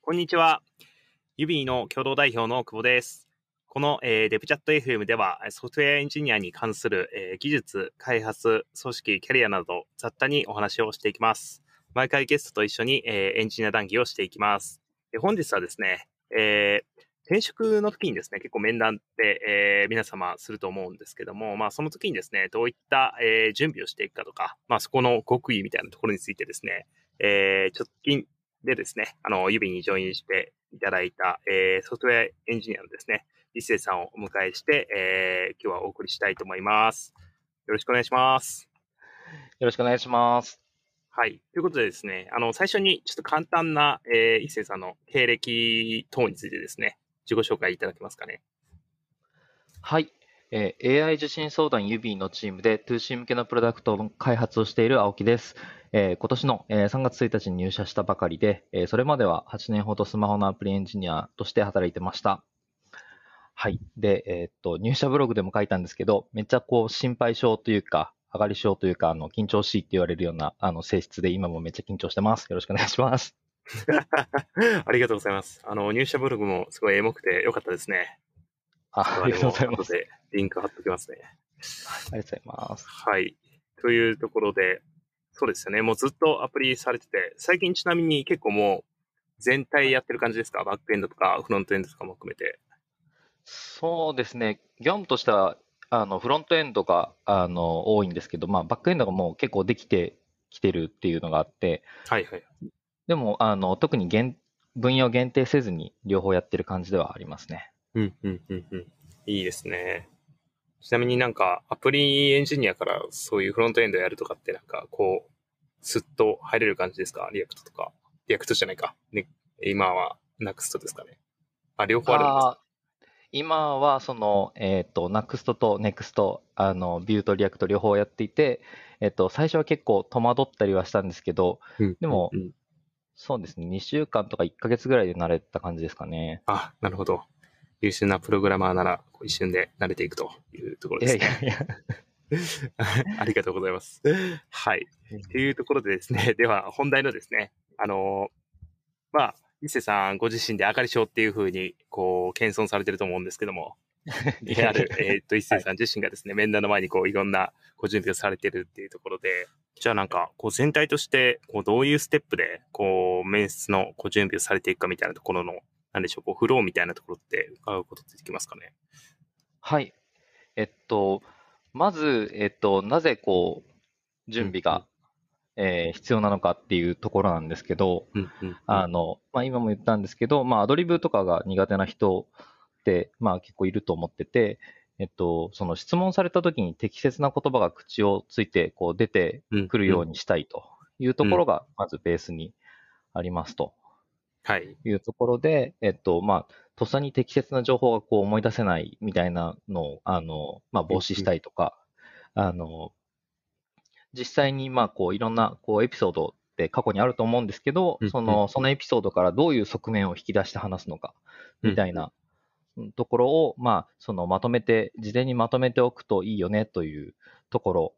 こんにちは。ユビーの共同代表の久保です。この、えーデブチャット FM では、ソフトウェアエンジニアに関する、えー技術、開発、組織、キャリアなど雑多にお話をしていきます。毎回ゲストと一緒に、えーエンジニア談義をしていきます。で本日はですね、えー転職の時にですね、結構面談って、えー皆様すると思うんですけども、まあその時にですね、どういった、えー準備をしていくかとか、まあそこの極意みたいなところについてですね、えー直近でですね、あの、指にジョインしていただいた、えーソフトウェアエンジニアのですね、一斉さんをお迎えして、えー今日はお送りしたいと思います。よろしくお願いします。よろしくお願いします。はい。ということでですね、あの、最初にちょっと簡単な、えー、一斉さんの経歴等についてですね、自己紹介いただけますかね。はい。えー AI 受信相談ユビーのチームで 2C 向けのプロダクトの開発をしている青木です。えー今年の、えー3月1日に入社したばかりで、えーそれまでは8年ほどスマホのアプリエンジニアとして働いてました。はい。で、えーっと、入社ブログでも書いたんですけど、めっちゃこう心配性というか、上がり症というか、あの、緊張しいって言われるような、あの、性質で今もめっちゃ緊張してます。よろしくお願いします。ありがとうございます。あの、入社ブログもすごいエモくてよかったですね。あありがとうございま後す。でリンク貼っときますね。ありがとうございます。はい。というところで、そうですよね。もうずっとアプリされてて、最近ちなみに結構もう全体やってる感じですか？バックエンドとかフロントエンドとかも含めて。そうですね、業務としては、あのフロントエンドがあの多いんですけど、まあ、バックエンドがもう結構できてきてるっていうのがあって、はいはい。でもあの特に限分野を限定せずに両方やってる感じではありますね。うん、うん、うん、うん。いいですね。ちなみになんかアプリエンジニアからそういうフロントエンドやるとかってなんかこう、スッと入れる感じですか？リアクトとか。リアクトじゃないか。ね、今は NUXT ですかね。あ、両方あるんです今はその、えっと NUXT と NEXT、あの Vue と React 両方やっていて、えっと最初は結構戸惑ったりはしたんですけど、うんでもうんうんそうですね、2週間とか1ヶ月ぐらいで慣れた感じですかね。あ、なるほど。優秀なプログラマーなら一瞬で慣れていくというところいですね。やいやいや。ありがとうございます。はい。というところでですね、では本題のですね、あのーまあ、伊勢さんご自身であかり症っていうふうに、こう、謙遜されてると思うんですけども、である、えーっと、伊勢さん自身がですね、面談の前にこう、いろんなご準備をされてるっていうところで、じゃあなんか、こう、全体として、こう、どういうステップで、こう、面接のこう準備をされていくかみたいなところの、なんでしょう、こう、フローみたいなところって伺うことってできますかね？はい。えっと、まず、えっと、なぜこう、準備が、えー必要なのかっていうところなんですけど、うん、うん。あの、まあ、今も言ったんですけど、まあ、アドリブとかが苦手な人って、まあ、結構いると思ってて、えっと、その質問された時に適切な言葉が口をついて、こう出てうんくるようにしたいというところが、まずベースにありますとはい。いうところで、えっと、まあ、とっさに適切な情報がこう思い出せないみたいなのを、あの、まあ、防止したいとか、あの、実際に、まあ、こう、いろんな、こう、エピソードって過去にあると思うんですけどうん、その、そのエピソードからどういう側面を引き出して話すのか、みたいなうんところを、まあ、その、まとめて、事前にまとめておくといいよね、というところ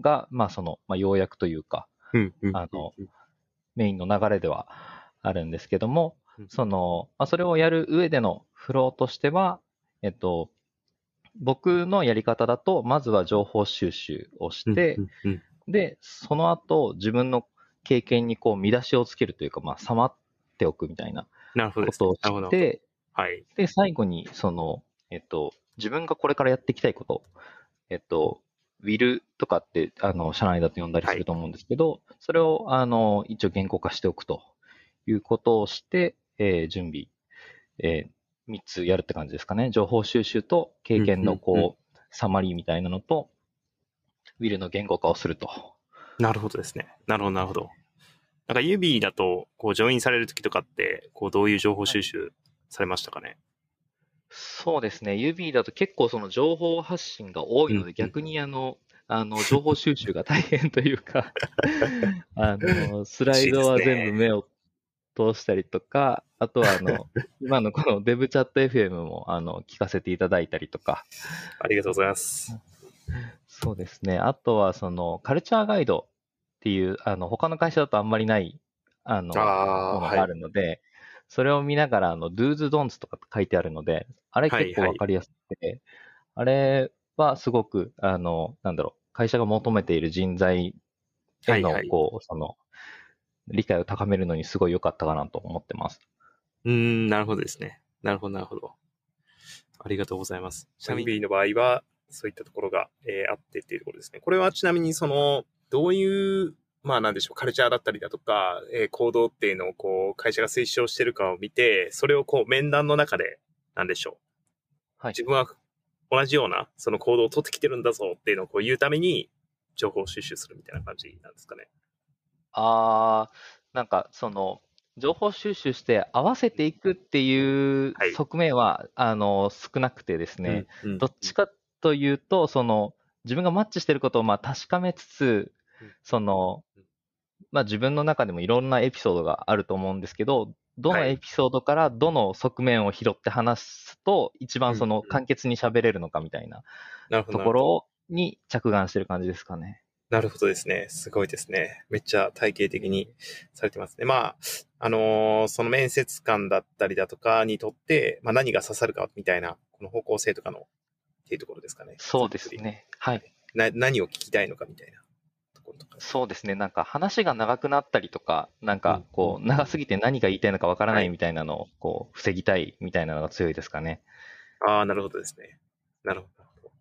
が、まあ、その、まあ、要約というか。あのメインの流れではあるんですけどもうん、その、まあ、それをやる上でのフローとしては、えっと、僕のやり方だと、まずは情報収集をして。で、その後、自分の経験にこう見出しをつけるというか、まあ、さまっておくみたいな。ことをし。て、はい。で、最後に、その、えっと、自分がこれからやっていきたいこと、えっと、ウィルとかって、あの、社内だと呼んだりすると思うんですけど、それを、あの、一応言語化しておくということをして、えー準備、えー、3つやるって感じですかね。情報収集と経験の、うんうんうんこう、サマリーみたいなのと、ウィルの言語化をすると。なるほどですね。なるほど、なるほど。なんか、指だと、こう、ジョインされるときとかって、こう、どういう情報収集されましたかね？そうですね。指だと結構その情報発信が多いのうんで、逆にあの、あの、情報収集が大変というか、あの、スライドは全部目を通したりとか、あとはあの、今のこのデブチャット FM もあの、聞かせていただいたりとか、ありがとうございます。そうですね。あとはその、カルチャーガイドっていう、あの、他の会社だとあんまりない、あの、ああ、ものがあはい。るので、それを見ながら、あの、do's, don'ts とか書いてあるので、あれはい結構わかりやすくて、あれはすごく、あの、なんだろう、会社が求めている人材への、はいはいこう、その、理解を高めるのにすごい良かったかなと思ってます。うーん、なるほどですね。なるほど、なるほど。ありがとうございます。ちなみに、の場合は、そういったところが、えーあってっていうところですね。これはちなみに、その、どういう、まあなんでしょう、カルチャーだったりだとか、えー行動っていうのを、こう、会社が推奨してるかを見て、それをこう、面談の中で、なんでしょう。はい自分は同じような、その行動を取ってきてるんだぞっていうのをこう言うために、情報収集するみたいな感じなんですかね。あー、なんか、その、情報収集して合わせていくっていうはい。側面は、あの、少なくてですね、うん、うんどっちかというと、その、自分がマッチしてることをまあ確かめつつうん、そのうん、まあ自分の中でもいろんなエピソードがあると思うんですけど、どのはいエピソードからどの側面を拾って話すと、一番その簡潔に喋れるのかみたいななるほど。ところに着眼してる感じですかね。なるほどですね。すごいですね。めっちゃ体系的にされてますね。まあ、あのーその面接官だったりだとかにとって、まあ何が刺さるかみたいな、この方向性とかの、っていうところですかね。そうです。ね。はい。な、何を聞きたいのかみたいなところとか。そうですね。なんか話が長くなったりとか、なんかこう長すぎて何が言いたいのかわからなはいいみたいなのを、こう、防ぎたいみたいなのが強いですかね。ああ、なるほどですね。なるほど。なるほど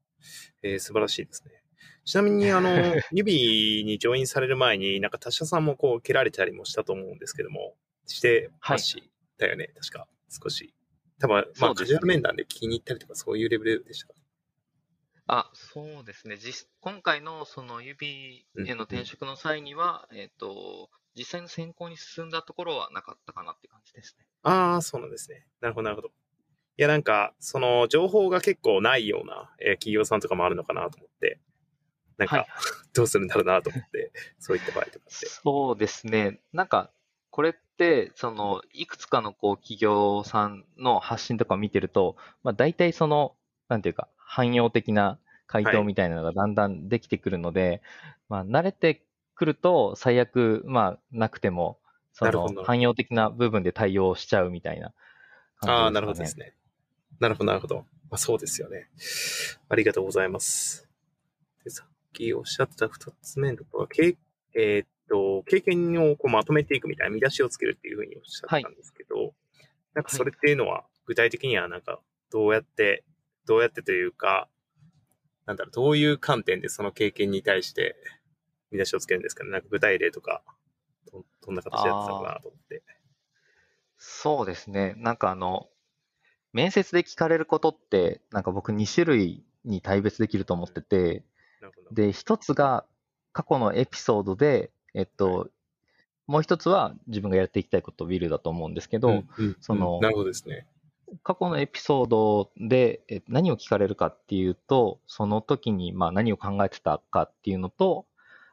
えー素晴らしいですね。ちなみに、あの、指にジョインされる前に、なんか他社さんもこう、蹴られたりもしたと思うんですけども、してましたよね、確か。少し。多分、まあ、カジュアル面談で聞きに行ったりとか、そういうレベルでしたか？あ、そうですね。実今回のその指への転職の際には、えっと、実際の選考に進んだところはなかったかなって感じですね。ああ、そうなんですね。なるほど、なるほど。いや、なんか、その、情報が結構ないような、えー企業さんとかもあるのかなと思って、なんか、はい。どうするんだろうなと思って、そういった場合とかって。そうですね。なんか、これって、その、いくつかのこう企業さんの発信とかを見てると、まあ大体その、なんていうか、汎用的な回答みたいなのがだんだんできてくるので、まあ慣れてくると最悪、まあなくても、その汎用的な部分で対応しちゃうみたいな感じああ、なるほどですね。なるほど、なるほど。まあ、そうですよね。ありがとうございます。きおっしゃってた二つ目のところは、経えーっと、経験をこうまとめていくみたいな見出しをつけるっていうふうにおっしゃってたんですけど、なんかそれっていうのは、具体的にはなんか、どうやって、どうやってというか、なんだろう、どういう観点でその経験に対して見出しをつけるんですかね？なんか具体例とか、どどんな形でやってたのかなと思って。そうですね。なんかあの、面接で聞かれることって、なんか僕2種類に大別できると思ってて。で、一つが過去のエピソードで、えっと、もう一つは自分がやっていきたいことビルだと思うんですけど、うんうんそのうんなるほどですね。過去のエピソードでえ何を聞かれるかっていうと、その時にまあ何を考えてたかっていうのと、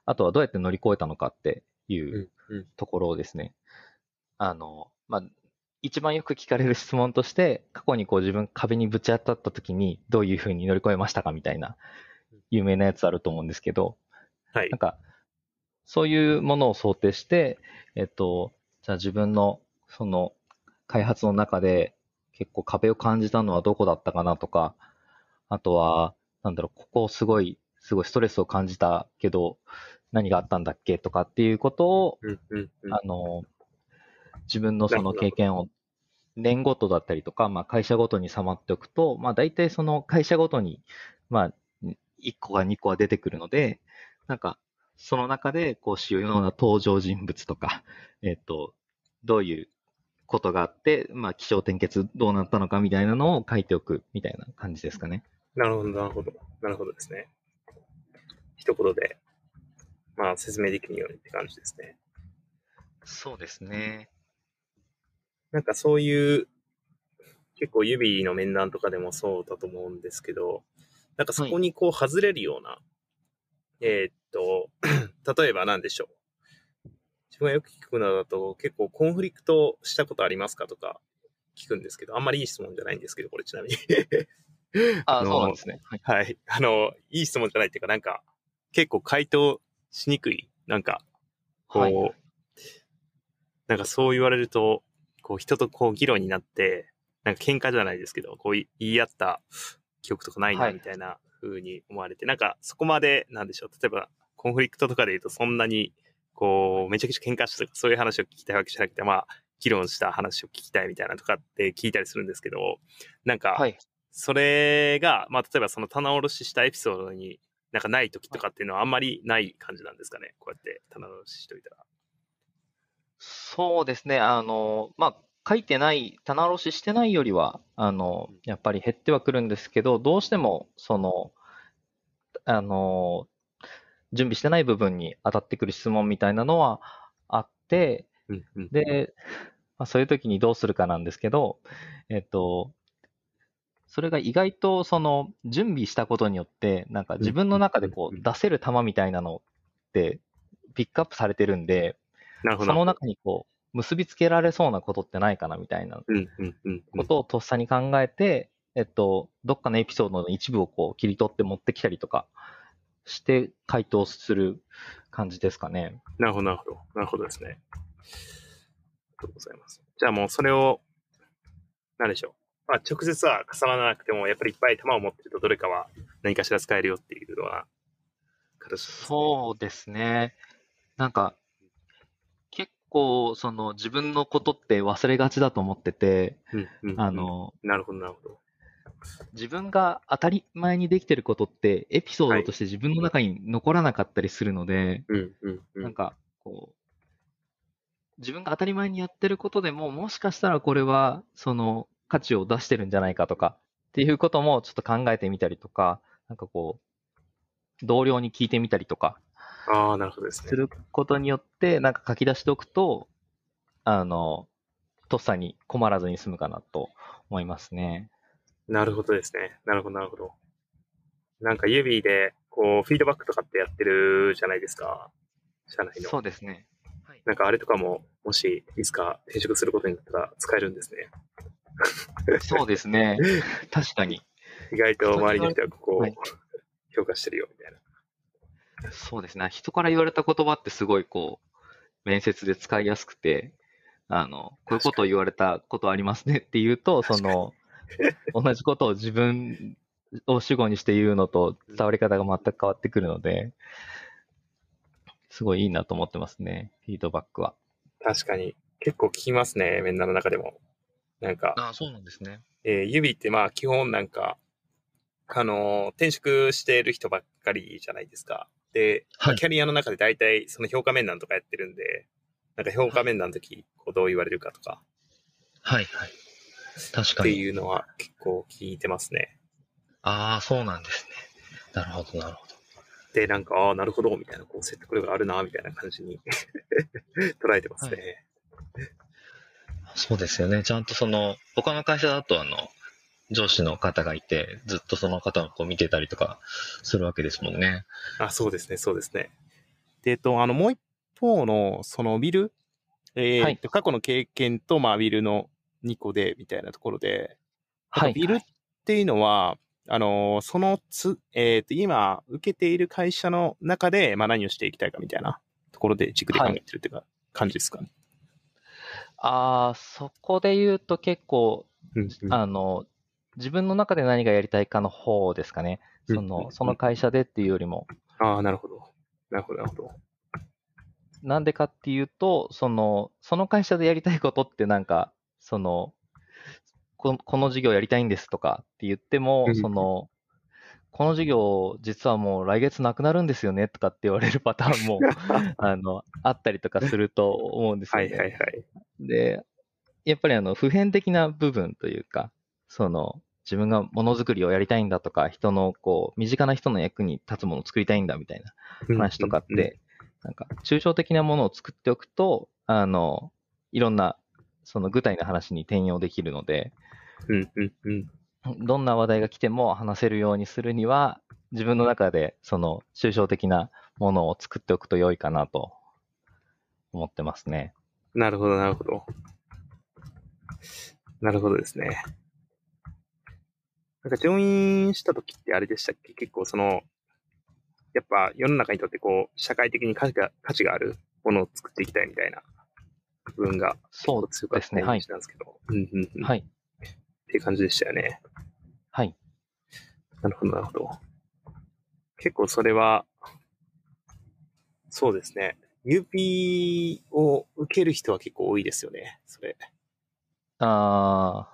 あとはどうやって乗り越えたのかっていううんうん。ところをですね、あの、まあ、一番よく聞かれる質問として、過去にこう自分壁にぶち当たった時にどういうふうに乗り越えましたかみたいな有名なやつあると思うんですけど、はいなん。か、そういうものを想定して、えっと、じゃあ自分のその開発の中で結構壁を感じたのはどこだったかなとか、あとは、なんだろう、ここすごい、すごいストレスを感じたけど、何があったんだっけとかっていうことを、うんうんうんあの、自分のその経験を年ごとだったりとか、まあ会社ごとにさまっておくと、まあ大体その会社ごとに、まあ1個か2個は出てくるので、なんかその中でこう主要な登場人物とか、えっと、どういうことがあって、まあ気象転結どうなったのかみたいなのを書いておくみたいな感じですかね。なるほど、なるほど。なるほどですね。一言で、まあ説明できるようにって感じですね。そうですね。なんかそういう、結構指の面談とかでもそうだと思うんですけど、なんかそこにこう外れるような、えーっと、例えば何でしょう。自分がよく聞くのだと結構コンフリクトしたことありますかとか聞くんですけど、あんまりいい質問じゃないんですけど、これちなみに。あ、のそうなんですね。はい。はい。あの、いい質問じゃないっていうか、なんか、結構回答しにくい。なんか、こう、はいなんかそう言われると、こう人とこう議論になって、なんか喧嘩じゃないですけど、こう言い合った記憶とかないはないみたいな風に思われて、なんかそこまで、なんでしょう、例えばコンフリクトとかで言うとそんなに、こう、めちゃくちゃ喧嘩したとかそういう話を聞きたいわけじゃなくて、まあ、議論した話を聞きたいみたいなとかって聞いたりするんですけど、なんか、はい。それが、まあ、例えばその棚卸ししたエピソードになんかない時とかっていうのはあんまりない感じなんですかね。こうやって棚卸ししといたら。そうですね。あの、まあ、書いてない、棚卸ししてないよりは、あの、やっぱり減ってはくるんですけど、どうしても、その、あの、準備してない部分に当たってくる質問みたいなのはあって、うんうん、で、まあ、そういう時にどうするかなんですけど、えっと、それが意外とその準備したことによって、なんか自分の中でこう出せる球みたいなのってピックアップされてるんで。その中にこう結びつけられそうなことってないかなみたいなことをとっさに考えて、えっと、どっかのエピソードの一部をこう切り取って持ってきたりとかして回答する感じですかね。なるほど、なるほど。なるほどですね。ありがとうございます。じゃあもうそれを、なんでしょう。まあ直接は重ならなくても、やっぱりいっぱい球を持ってるとどれかは何かしら使えるよっていうような形ね。そうですね。なんか、結構、その自分のことって忘れがちだと思ってて、うんうんうんあ、の、なるほど、なるほど。自分が当たり前にできてることって、エピソードとして自分の中に残らなかったりするので、うんうんうん。なんか、こう、自分が当たり前にやってることでも、もしかしたらこれは、その、価値を出してるんじゃないかとか、っていうこともちょっと考えてみたりとか、なんかこう、同僚に聞いてみたりとか、ああ、なるほどですねす。ることによって、なんか書き出しておくと、あの、とっさに困らずに済むかなと思いますね。なるほどですね。なるほど、なるほど。なんか指で、こう、フィードバックとかってやってるじゃないですか。社内の。そうですね。なんかあれとかも、もし、いつか転職することになったら使えるんですね。そうですね。確かに。意外と周りの人はここをはい評価してるよ、みたいな。そうですね。人から言われた言葉ってすごいこう、面接で使いやすくて、あの、こういうことを言われたことありますねって言うと、その、同じことを自分を主語にして言うのと伝わり方が全く変わってくるので、すごいいいなと思ってますね。フィードバックは。確かに。結構聞きますね、面談の中でも。なんか、あそうなんですね。えー指ってまあ基本なんか、あのー転職している人ばっかりじゃないですか。で、はいキャリアの中で大体その評価面談とかやってるんで、なんか評価面談の時、こうどう言われるかとかはいはい。確っていうのは結構聞いてますね。ああ、そうなんですね。なるほど、なるほど。で、なんか、ああ、なるほど、みたいな、こう説得力があるな、みたいな感じに 捉えてますね。そうですよね。ちゃんとその、他の会社だとあの、上司の方がいて、ずっとその方をこう見てたりとかするわけですもんね。あ、そうですね、そうですね。で、えっと、あの、もう一方の、その、ビル、えーはい過去の経験と、まあ、ビルの2個で、みたいなところで、はい。ビルっていうのは、あの、そのつ、えっ、と、今、受けている会社の中で、まあ、何をしていきたいかみたいなところで軸で考えてるっていうか、感じですかね。ああ、そこで言うと結構、うんうんあの、自分の中で何がやりたいかの方ですかね。その、その会社でっていうよりも。ああ、なるほど。なるほど、なるほど。なんでかっていうと、その、その会社でやりたいことってなんか、その、ここの事業やりたいんですとかって言ってもう、んその、この事業実はもう来月なくなるんですよねとかって言われるパターンも、あの、あったりとかすると思うんですはよね。いはいはい。で、やっぱりあの、普遍的な部分というか、その、自分がものづくりをやりたいんだとか、人のこう、身近な人の役に立つものを作りたいんだみたいな話とかっうんうんうんて、なんか、抽象的なものを作っておくと、あの、いろんな、その具体の話に転用できるので、うんうんうん。どんな話題が来ても話せるようにするには、自分の中でその抽象的なものを作っておくと良いかなと思ってますね。なるほど、なるほど。なるほどですね。なんか、ジョインした時ってあれでしたっけ？結構その、やっぱ世の中にとってこう、社会的に価値が価値があるものを作っていきたいみたいな部分がそうですけど。うんうんうん。はい。っていう感じでしたよね。はい。なるほど、なるほど。結構それは、そうですね。UP を受ける人は結構多いですよね。それ。あ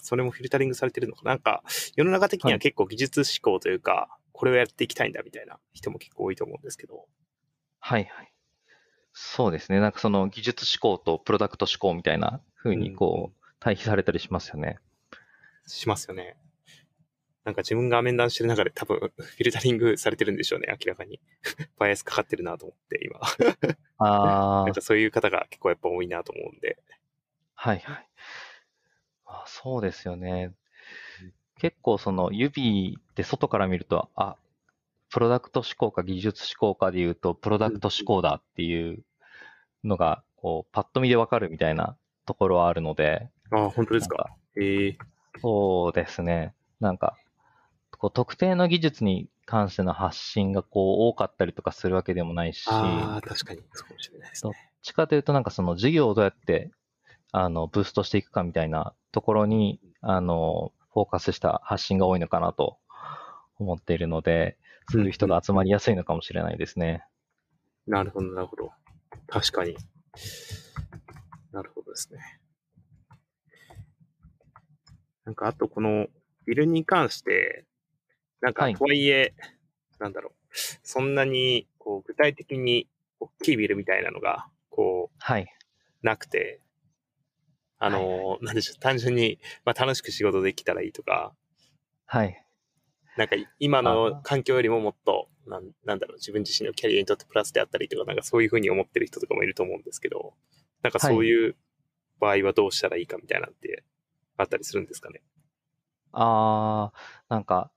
それもフィルタリングされてるのかななんか、世の中的には結構技術志向というか、これをやっていきたいんだみたいな人も結構多いと思うんですけど。はいはい。そうですね。なんかその技術志向とプロダクト志向みたいな風にこう、対比されたりしますよね。しますよね。なんか自分が面談してる中で多分フィルタリングされてるんでしょうね、明らかに。バイアスかかってるなと思って、今。ああ なんか、そういう方が結構やっぱ多いなと思うんで。はいはい。あそうですよね。結構その指って外から見ると、あ、プロダクト志向か技術志向かで言うと、プロダクト志向だっていうのが、こう、パッと見でわかるみたいなところはあるので、ああ、本当ですか？ええそうですね。なんか、こう特定の技術に関しての発信がこう多かったりとかするわけでもないし、ああ、確かにそうかもしれないですどっね。ちかというとなんかその事業をどうやってあのブーストしていくかみたいなところにあのフォーカスした発信が多いのかなと思っているので、そういう人が集まりやすいのかもしれないですね。なるほど、なるほど。確かに。なるほどですね。なんか、あとこのビルに関して、なんか、はいとはいえ、なんだろう、そんなに、こう、具体的に大きいビルみたいなのが、こはい。う、なくて、あの、なんでしょう、単純に、まあ、楽しく仕事できたらいいとか、はい。なんか今あのー。環境よりももっと、なんなんだろう、自分自身のキャリアにとってプラスであったりとか、なんかそういうふうに思ってる人とかもいると思うんですけど、なんかそういう場合はどうしたらいいかみたいなんてあったりするんですかね？ああ、なんか、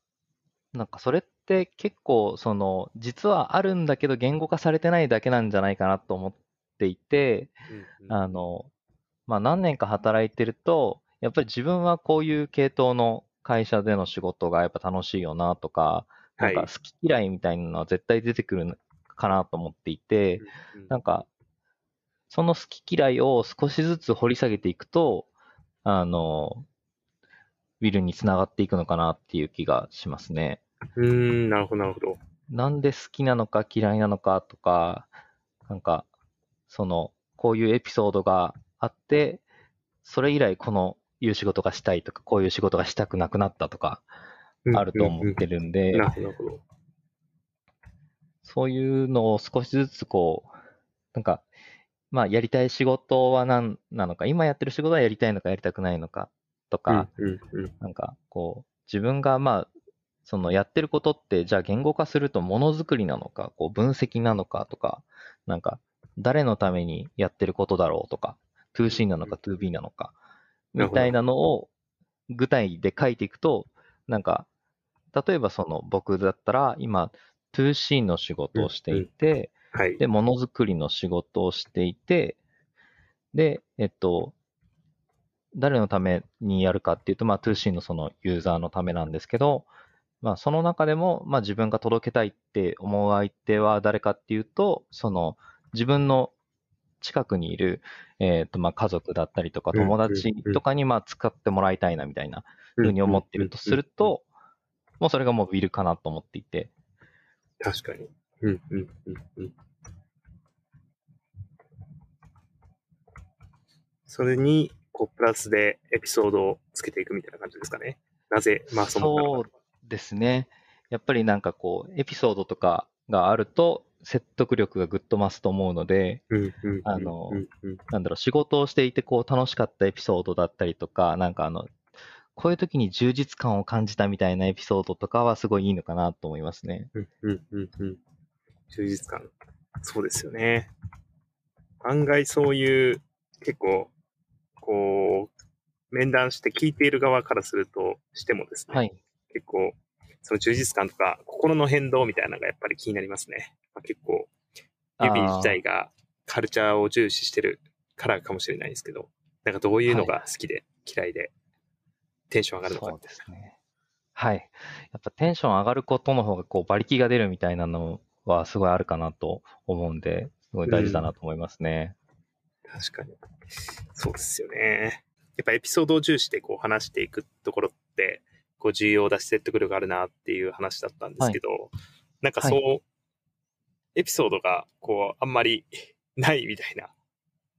なんかそれって結構その実はあるんだけど言語化されてないだけなんじゃないかなと思っていて、うんうん。あの、まあ、何年か働いてると、やっぱり自分はこういう系統の会社での仕事がやっぱ楽しいよなとか、なんかはい好き嫌いみたいなのは絶対出てくるかなと思っていて、うんなんか、その好き嫌いを少しずつ掘り下げていくと、あの、ウィルにつながっていくのかなっていう気がしますね。うーん、なるほど、なるほど。なんで好きなのか嫌いなのかとか、なんか、その、こういうエピソードがあって、それ以来このいう仕事がしたいとか、こういう仕事がしたくなくなったとか、あると思ってるんで。そういうのを少しずつこう、なんか、まあ、やりたい仕事は何なのか、今やってる仕事はやりたいのかやりたくないのかとか。なんか、こう、自分がまあ、そのやってることって、じゃあ言語化するとものづくりなのか、こう分析なのかとか、なんか、誰のためにやってることだろうとか、2C なのか 2B なのか、みたいなのを具体で書いていくと、なんか、例えばその僕だったら今 2C の仕事をしていて、はい。で、ものづくりの仕事をしていて、で、えっと、誰のためにやるかっていうと、まあ 2C のそのユーザーのためなんですけど、まあその中でも、まあ自分が届けたいって思う相手は誰かっていうと、その自分の近くにいる、えっと、まあ家族だったりとかうん友達とかにまあ使ってもらいたいなみたいなふうに思ってるとすると、もうそれがもうウィルかなと思っていて、確かに。うん、うん、うん、うん。それに、こう、プラスでエピソードをつけていくみたいな感じですかね。なぜ、まあ、そのそうですね。やっぱりなんかこう、エピソードとかがあると、説得力がぐっと増すと思うので、あの。なんだろう、仕事をしていてこう楽しかったエピソードだったりとか、なんかあの、こういう時に充実感を感じたみたいなエピソードとかはすごいいいのかなと思いますね。うん、うん、うん、うん。充実感。そうですよね。案外そういう、結構、こう、面談して聞いている側からすると、してもですね、はい。結構、その充実感とか、心の変動みたいなのがやっぱり気になりますね。まあ、結構、指自体がカルチャーを重視してるからかもしれないですけど、なんかどういうのが好きで、嫌いで、テンション上がるのかみたいですね。はい。やっぱテンション上がることの方がこう馬力が出るみたいなのはすごいあるかなと思うんで、すごい大事だなと思いますね。な。確かに。そうですよね。やっぱエピソードを重視でこう話していくところって、こう重要だし説得力あるなっていう話だったんですけど、なんかそう、エピソードがこうあんまりないみたいな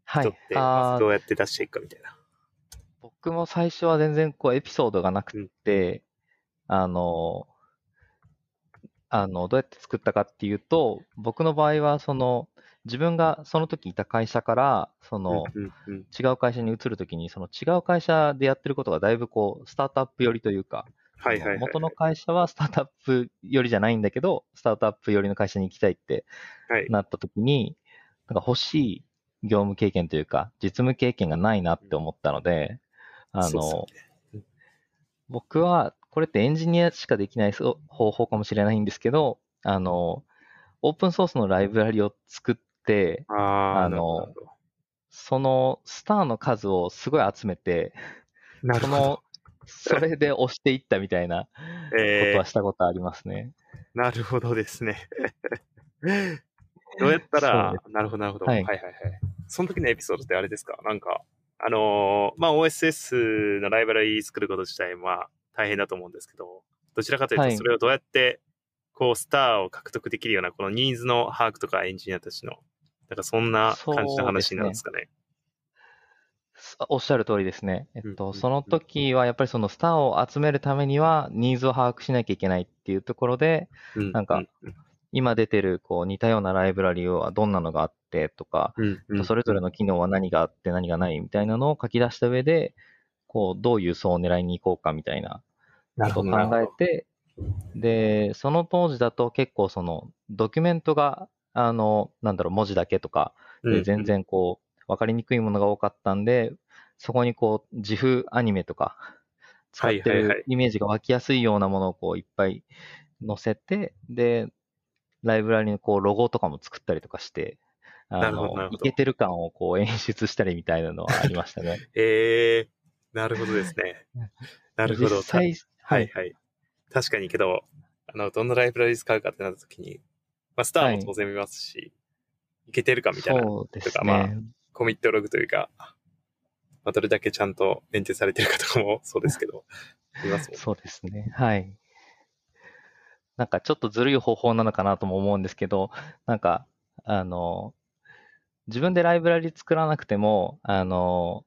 はい。人って、。まあー。ずどうやって出していくかみたいな。僕も最初は全然こうエピソードがなくて、あの、あの、どうやって作ったかっていうと、僕の場合は、その、自分がその時いた会社から、その、違う会社に移るときに、その違う会社でやってることがだいぶこう、スタートアップ寄りというか、はいはいはい。元の会社はスタートアップ寄りじゃないんだけど、スタートアップ寄りの会社に行きたいってはい。なったときに、なんか欲しい業務経験というか、実務経験がないなって思ったので、あの、僕は、これってエンジニアしかできないそ方法かもしれないんですけど、あの、オープンソースのライブラリを作って、あのそのスターの数をすごい集めて、そ。の、それで押していったみたいな ことえはしたことありますね。ー、なるほどですね。どうやったらそ、なるほど、なるほど。ははいいはいはい。その時のエピソードってあれですか？なんか、あのーまあ、OSS のライブラリ作ること自体は大変だと思うんですけど、どちらかというと、はいそれをどうやって、こう、スターを獲得できるような、このニーズの把握とかエンジニアたちの、なんかそんな感じの話になるんですかね。おっしゃる通りですね。えっと、その時はやっぱりそのスターを集めるためにはニーズを把握しなきゃいけないっていうところで、うんなんか今出てるこう似たようなライブラリはどんなのがあってとか、それぞれの機能は何があって何がないみたいなのを書き出した上で、こう、どういう層を狙いに行こうかみたいなことを考えて、で、その当時だと結構そのドキュメントが、あの、なんだろう、文字だけとか、で全然こう、わかりにくいものが多かったんで、そこにこう、自負アニメとか、使ってるイメージが湧きやすいようなものをこう、いっぱい載せて、で、ライブラリのこう、ロゴとかも作ったりとかして、あの、いけてる感をこう、演出したりみたいなのはありましたね。えー、なるほどですね。なるほど。実際、はいはい。確かにけど、あの、どんなライブラリ使うかってなった時に、まあ、スターも当然見ますし、い、けてるかみたいな、そうですとかまあね。コミットログというか、まあ、どれだけちゃんとメンテされてるかとかも そうですけど、見ますもんね。そうですね。はい。なんかちょっとずるい方法なのかなとも思うんですけど、なんか、あの、自分でライブラリ作らなくても、あの、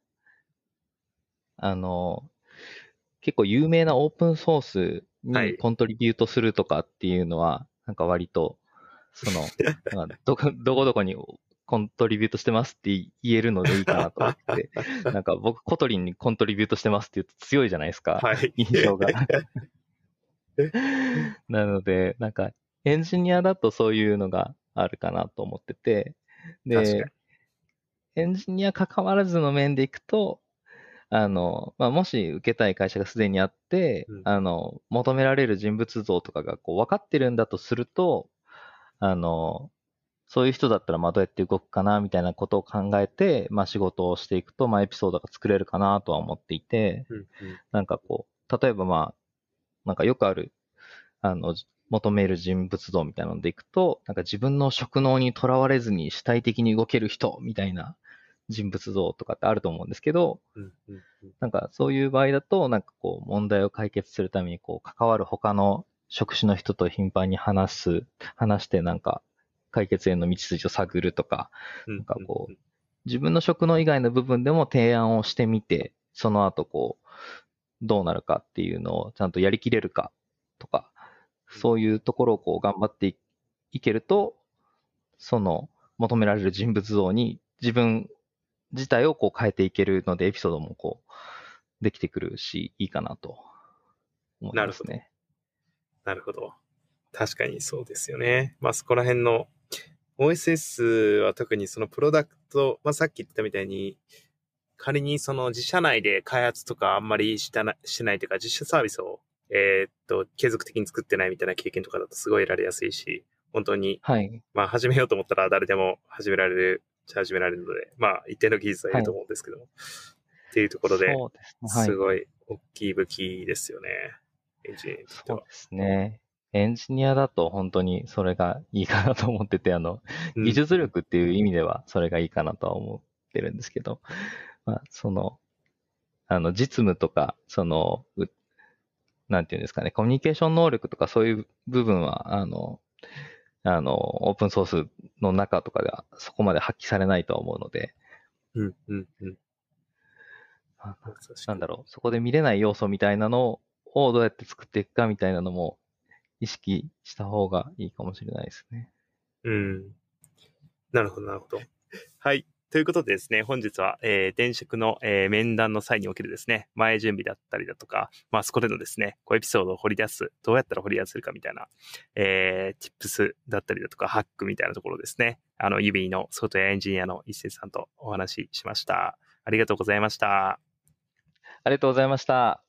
あの、結構有名なオープンソースはいにコントリビュートするとかっていうのは、なんか割と、その、どこ、どこどこにコントリビュートしてますって言えるのでいいかなと思って、なんか僕、 Kotlin にコントリビュートしてますって言うと強いじゃないですか。はい。印象が。なので、なんか、エンジニアだとそういうのがあるかなと思ってて、でエンジニア関わらずの面でいくと、あの、まあ、もし受けたい会社がすでにあって、うんあの、求められる人物像とかがこう分かってるんだとすると、あの、そういう人だったらまあどうやって動くかなみたいなことを考えて、まあ仕事をしていくと、まあエピソードが作れるかなとは思っていて、うんうん。なんかこう、例えばまあ、なんかよくある、あの、求める人物像みたいなのでいくと、なんか自分の職能にとらわれずに主体的に動ける人みたいな人物像とかってあると思うんですけど、うんうんうん。なんかそういう場合だと、なんかこう問題を解決するためにこう関わる他の職種の人と頻繁に話す、話してなんか解決への道筋を探るとか、うんなんかこう自分の職能以外の部分でも提案をしてみて、その後こう、どうなるかっていうのをちゃんとやりきれるかとか、そういうところをこう頑張っていいけると、その求められる人物像に自分自体をこう変えていけるので、エピソードもこう、できてくるし、いいかなと思いますね。なるほど。確かにそうですよね。まあそこら辺の OSS は特にそのプロダクト、まあさっき言ったみたいに、仮にその自社内で開発とかあんまりしたなしてないというか、実写サービスを、えーっと、継続的に作ってないみたいな経験とかだとすごい得られやすいし、本当に、はい。まあ始めようと思ったら誰でも始められる、始められるので、まあ一定の技術はいると思うんですけども、っていうところで、そうですね。はいす。ごい大きい武器ですよね。エンジニアにとってはそうで。すね。エンジニアだと本当にそれがいいかなと思ってて、あの、うん技術力っていう意味ではそれがいいかなとは思っってるんですけど、まあ、その、あの、実務とか、その、うなんていうんですかね、コミュニケーション能力とかそういう部分は、あの、あの、オープンソースの中とかではそこまで発揮されないとは思うので、うん、うん、うん。あなんだろう、そこで見れない要素みたいなのをどうやって作っていくかみたいなのも意識した方がいいかもしれないですね。うん。なるほど、なるほど。はい。ということでですね、本日は、えー、転職の、えー面談の際におけるですね、前準備だったりだとか、まあ、そこでのですね、こうエピソードを掘り出す、どうやったら掘り出せるかみたいな、えー、tips だったりだとか、ハックみたいなところですね、あの、指のソフトウェアエンジニアの一斉さんとお話ししました。ありがとうございました。ありがとうございました。